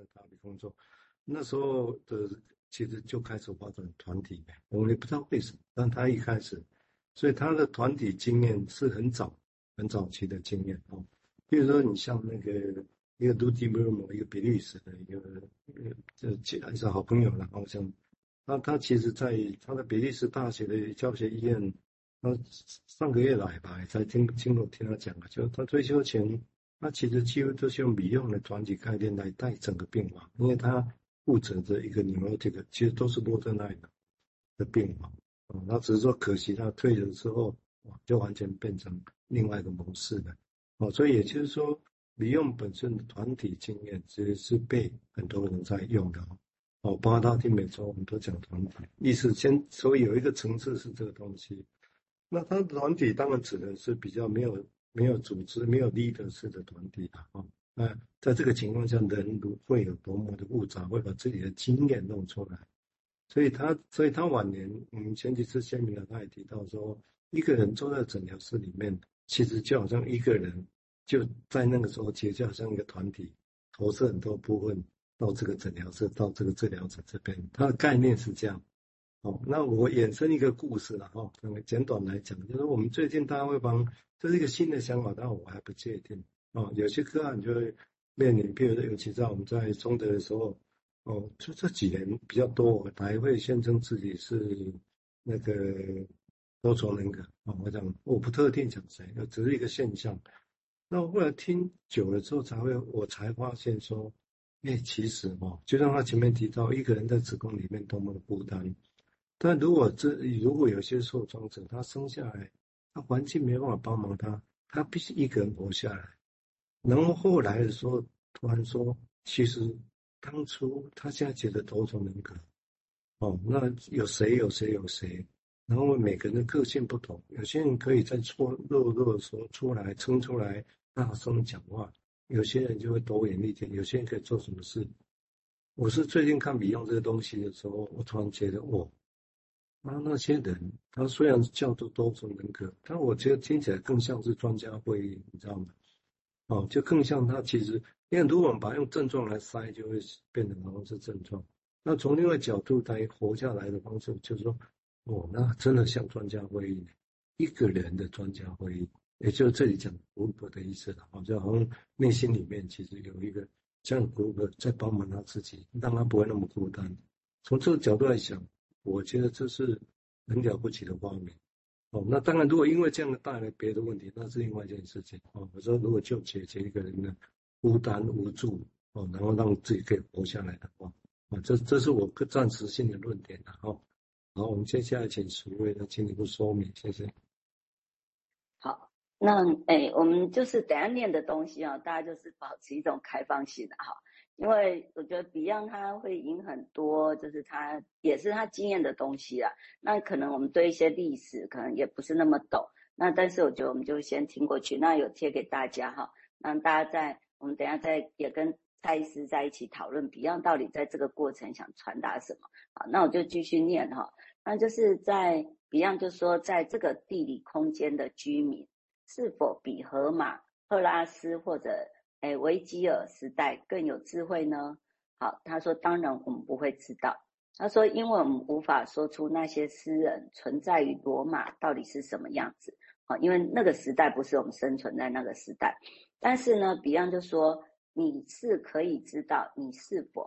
在大理工作，那时候的其实就开始发展团体，我们也不知道为什么，但他一开始，所以他的团体经验是很早、很早期的经验哦。比如说，你像那个一个 Rudy Vermo 一个比利时的一个呃，这还是好朋友了，好像他他其实在他的比利时大学的教学医院。他上个月来吧，才听听我听他讲啊，就他退休前，那其实几乎都是用米用的团体概念来带整个病房，因为他负责的一个 neurotic，其实都是洛特奈的的病房，啊，那只是说可惜他退了之后，就完全变成另外一个模式了，哦，所以也就是说，米用本身的团体经验其实是被很多人在用的，哦，包括他听美洲，我们都讲团体，意思先，所以有一个层次是这个东西。那他的团体当然指的是比较没有没有组织、没有 leader 式的团体啊。那在这个情况下，人会有多么的复杂，会把自己的经验弄出来。所以他，所以他晚年，我们前几次签名了，他也提到说，一个人坐在诊疗室里面，其实就好像一个人就在那个时候，其实就好像一个团体，投射很多部分到这个诊疗室，到这个治疗者这边。他的概念是这样。哦，那我衍生一个故事了哈。那么简短来讲，就是我们最近大家会帮，这是一个新的想法，但我还不确定。哦，有些个案就会面临，比如说，尤其在我们在中德的时候，哦，就这几年比较多，还会宣称自己是那个多重人格。啊，我讲我不特定讲谁，只是一个现象。那我后来听久了之后，才会我才发现说，哎，其实哦，就像他前面提到，一个人在子宫里面多么的孤单。但如果这如果有些受创者，他生下来，他环境没办法帮忙他，他必须一个人活下来。然后后来的时候，突然说，其实当初他现在觉得多重人格，哦，那有谁有谁有谁，然后每个人的个性不同，有些人可以在错弱弱的时候出来撑出来，大声讲话；有些人就会多言一点，有些人可以做什么事。我是最近看米用这个东西的时候，我突然觉得，哦。那那些人，他虽然叫做多重人格，但我觉得听起来更像是专家会议，你知道吗？哦，就更像他其实，因为如果我们把用症状来筛，就会变成好像是症状。那从另外角度来活下来的方式，就是说，哦，那真的像专家会议，一个人的专家会议，也就是这里讲孤博的意思了。好像好像内心里面其实有一个这样 group 在帮忙他自己，让他不会那么孤单。从这个角度来想。我觉得这是很了不起的发明，哦，那当然，如果因为这样的带来别的问题，那是另外一件事情，哦。我说，如果就解决一个人的孤单无助，哦，然后让自己可以活下来的话，啊，这这是我个暂时性的论点了，哈。好，我们接下来请淑卫来进一步说明，谢谢。好，那哎，我们就是等下念的东西啊，大家就是保持一种开放性的哈。因为我觉得 Beyond 他会引很多，就是他也是他经验的东西啊。那可能我们对一些历史可能也不是那么懂，那但是我觉得我们就先听过去。那有贴给大家哈，让大家在我们等下再也跟蔡医师在一起讨论 Beyond 到底在这个过程想传达什么。好，那我就继续念哈。那就是在 Beyond 就说，在这个地理空间的居民是否比荷马、赫拉斯或者哎，维吉尔时代更有智慧呢？好，他说，当然我们不会知道。他说，因为我们无法说出那些诗人存在于罗马到底是什么样子。好，因为那个时代不是我们生存在那个时代。但是呢，Beyond 就说，你是可以知道你是否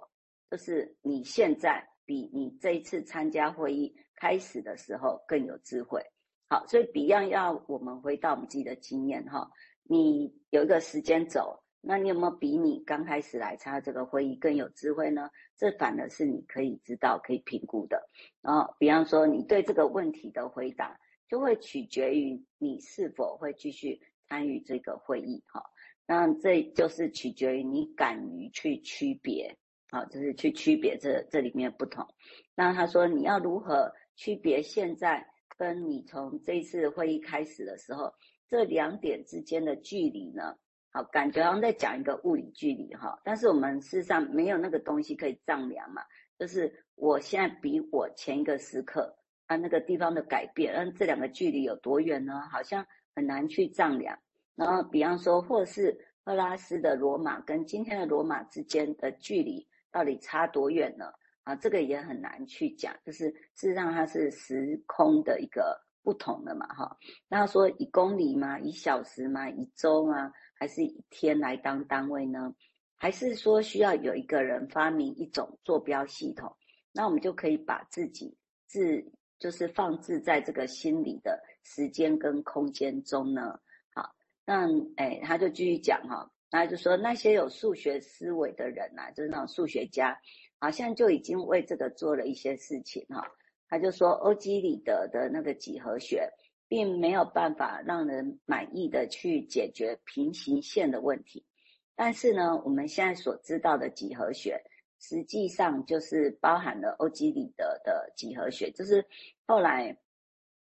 就是你现在比你这一次参加会议开始的时候更有智慧。好，所以 Beyond 要我们回到我们自己的经验哈，你有一个时间轴。那你有没有比你刚开始来参加这个会议更有智慧呢？这反而是你可以知道、可以评估的。然后，比方说，你对这个问题的回答，就会取决于你是否会继续参与这个会议。哈，那这就是取决于你敢于去区别，好，就是去区别这这里面不同。那他说，你要如何区别现在跟你从这次会议开始的时候，这两点之间的距离呢？好，感觉好像在讲一个物理距离哈，但是我们事实上没有那个东西可以丈量嘛。就是我现在比我前一个时刻啊那个地方的改变，那这两个距离有多远呢？好像很难去丈量。然后比方说，或是赫拉斯的罗马跟今天的罗马之间的距离到底差多远呢？啊，这个也很难去讲，就是事实上它是时空的一个不同的嘛，哈。那说以公里吗？以小时吗？以周吗？还是以天来当单位呢？还是说需要有一个人发明一种坐标系统，那我们就可以把自己置，就是放置在这个心理的时间跟空间中呢？好，那哎，他就继续讲哈，他就说那些有数学思维的人啊，就是那种数学家，好像就已经为这个做了一些事情哈。他就说欧几里得的那个几何学，并没有办法让人满意的去解决平行线的问题。但是呢，我们现在所知道的几何学，实际上就是包含了欧几里得的几何学，就是后来，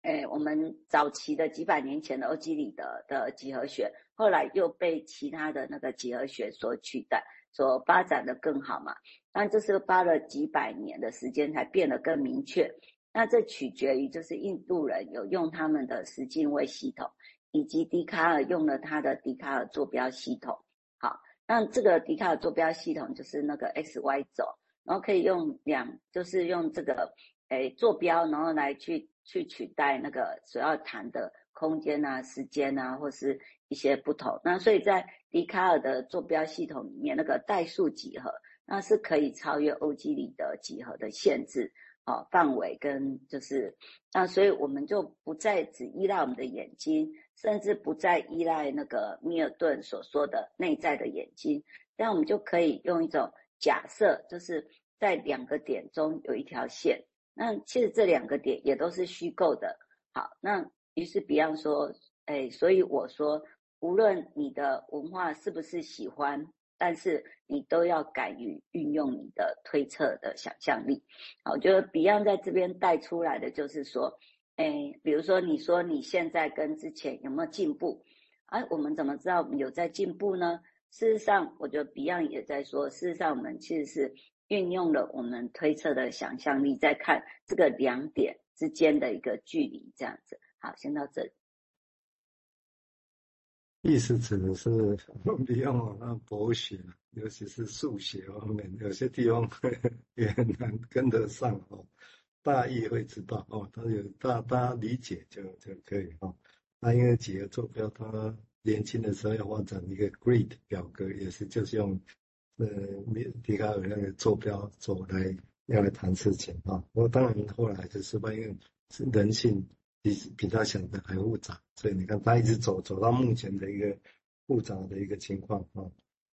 哎，我们早期的几百年前的欧几里得的几何学，后来又被其他的那个几何学所取代，所发展的更好嘛。但这是花了几百年的时间才变得更明确。那这取决于就是印度人有用他们的十进位系统，以及笛卡尔用了他的笛卡尔坐标系统。好那这个笛卡尔坐标系统就是那个 x y 轴，然后可以用两，就是用这个诶坐标，然后来去去取代那个所要谈的空间啊、时间啊，或是一些不同。那所以在笛卡尔的坐标系统里面，那个代数几何，那是可以超越欧几里得几何的限制，哦，范围跟就是，那所以我们就不再只依赖我们的眼睛。甚至不再依赖那个米尔顿所说的内在的眼睛，这样我们就可以用一种假设，就是在两个点中有一条线。那其实这两个点也都是虚构的。好，那于是比方说，哎，所以我说，无论你的文化是不是喜欢，但是你都要敢于运用你的推测的想象力。好，我觉得 Beyond 在这边带出来的就是说。哎，比如说，你说你现在跟之前有没有进步？哎，我们怎么知道有在进步呢？事实上，我觉得 Beyond 也在说，事实上我们其实是运用了我们推测的想象力，在看这个两点之间的一个距离，这样子。好，先到这里。意思指的是 Beyond 那博学，尤其是数学方面，有些地方也很难跟得上哦。大意会知道哦，他有大大家理解就就可以哦。那因为几何坐标，他年轻的时候要发展一个 grid 表格，也是就是用呃米笛卡尔那个坐标走来要来谈事情啊。不过当然后来就是失败，因为是人性比比他想的还复杂，所以你看他一直走走到目前的一个复杂的一个情况啊。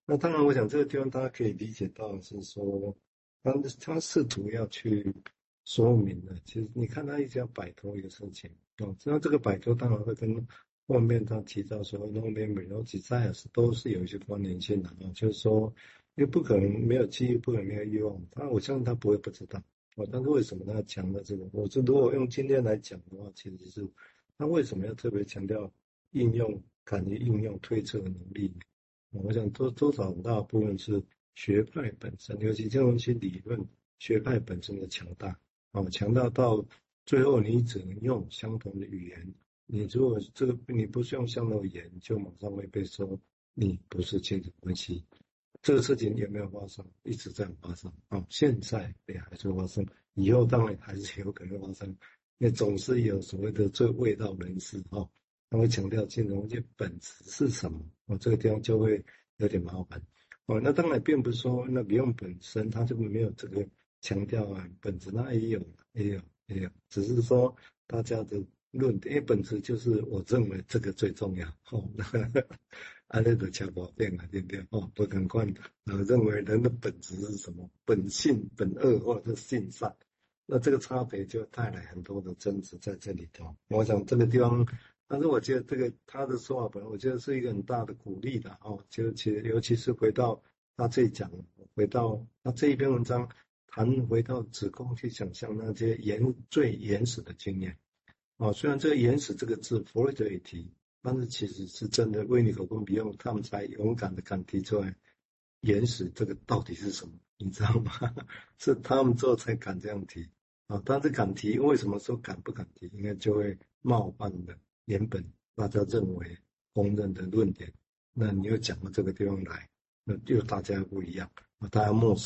那当然，我想这个地方大家可以理解到是说，他他试图要去。说明的，其实你看他一直要摆脱一个事情哦，那这个摆脱当然会跟后面他提到说 no memory、no desires 都是有一些关联性的啊，就是说，因为不可能没有记忆，不可能没有欲望，他我相信他不会不知道哦，但是为什么他强调这个？我是如果用今天来讲的话，其实是他为什么要特别强调应用、敢于应用推测的能力？我想多多少很大部分是学派本身，尤其这种一些理论学派本身的强大。哦，强大到最后，你只能用相同的语言。你如果这个你不是用相同的语言，就马上会被说你不是亲子关系。这个事情有没有发生？一直在发生。哦，现在也还是发生，以后当然还是有可能发生。那总是有所谓的最卫道人士哦，他会强调亲子关系本质是什么？哦，这个地方就会有点麻烦。哦，那当然并不是说那 Beyond 本身他就没有这个。强调啊，本质那也有，也有，也有，只是说大家的论点，因为本质就是我认为这个最重要。哦，安利的强保变啊，对不对？哦，不可惯的。认为人的本质是什么？本性、本恶或者是性善，那这个差别就带来很多的争执在这里头。我想这个地方，但是我觉得这个他的说法本来，我觉得是一个很大的鼓励的哦。就其实尤其是回到他这一讲，回到他这一篇文章。谈回到子宫去想象那些原最原始的经验，哦，虽然这个原始这个字弗洛伊德也提，但是其实是真的，为你口供比用他们才勇敢的敢提出来，原始这个到底是什么？你知道吗？是他们之后才敢这样提，啊、但是敢提，为什么说敢不敢提？应该就会冒犯的原本大家认为公认的论点，那你又讲到这个地方来，那又大家不一样，大家陌生